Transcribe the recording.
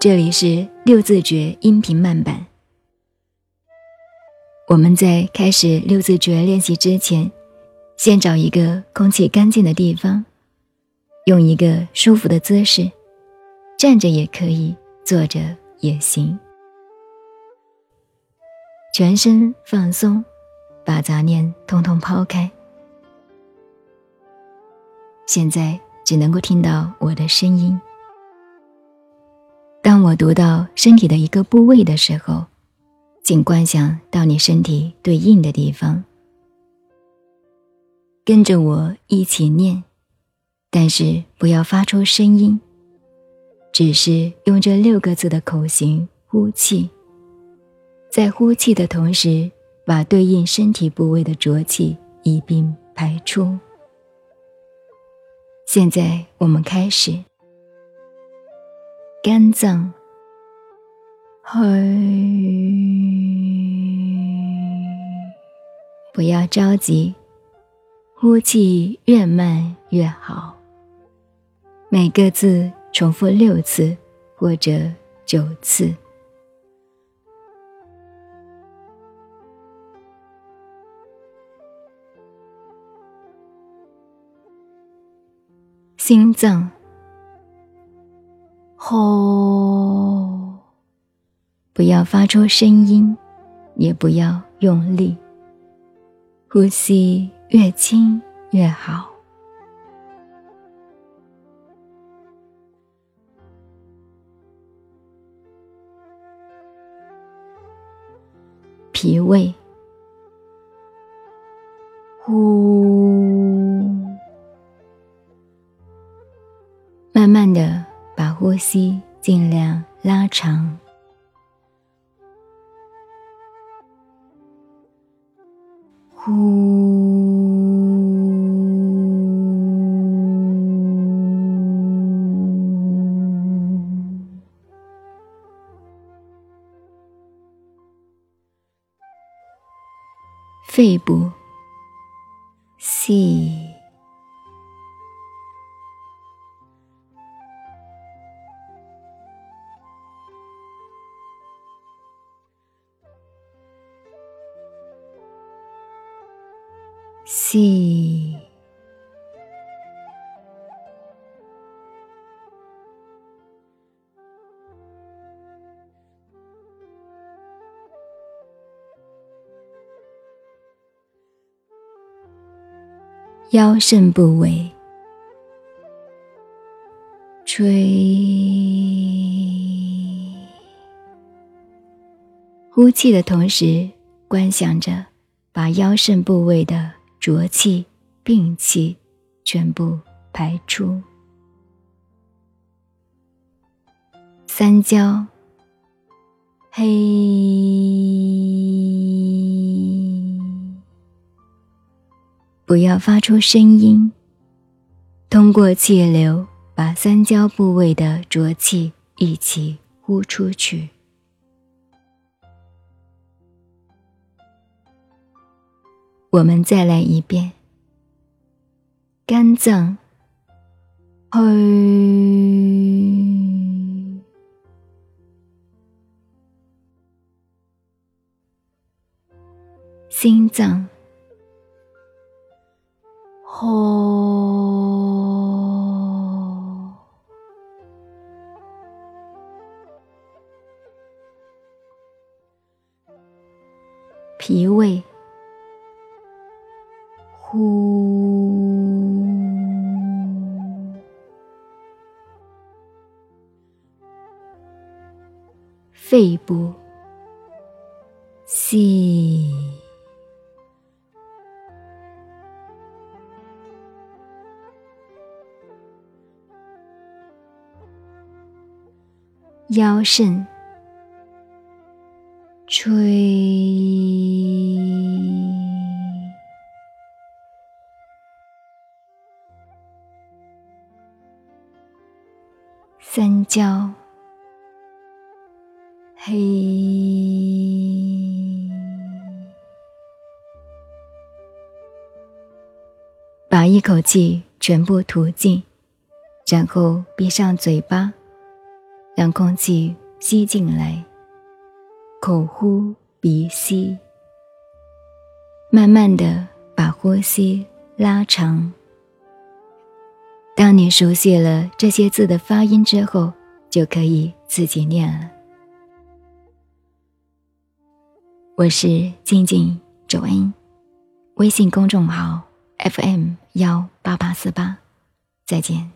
这里是六字诀音频慢版。我们在开始六字诀练习之前，先找一个空气干净的地方，用一个舒服的姿势，站着也可以，坐着也行，全身放松，把杂念通通抛开。现在只能够听到我的声音。我读到身体的一个部位的时候，请观想到你身体对应的地方，跟着我一起念，但是不要发出声音，只是用这六个字的口型呼气，在呼气的同时，把对应身体部位的浊气一并排出。现在我们开始。肝脏，嘿不要着急，呼气越慢越好。每个字重复六次或者九次。心脏。吼！不要发出声音，也不要用力，呼吸越轻越好。脾胃，呼，慢慢的。把呼吸尽量拉长，呼，肺部，吸。细，腰肾部位，吹，呼气的同时，观想着把腰肾部位的。浊气、病气全部排出。三焦，嘿，不要发出声音，通过气流把三焦部位的浊气一起呼出去。我们再来一遍。肝脏，嘿；心脏，吼；脾胃。呼，肺部，吸，腰肾，吹。三焦，黑，把一口气全部吐尽，然后闭上嘴巴，让空气吸进来，口呼鼻吸，慢慢的把呼吸拉长。当你熟悉了这些字的发音之后，就可以自己念了。我是静静周恩，微信公众号 FM 幺八八四八，再见。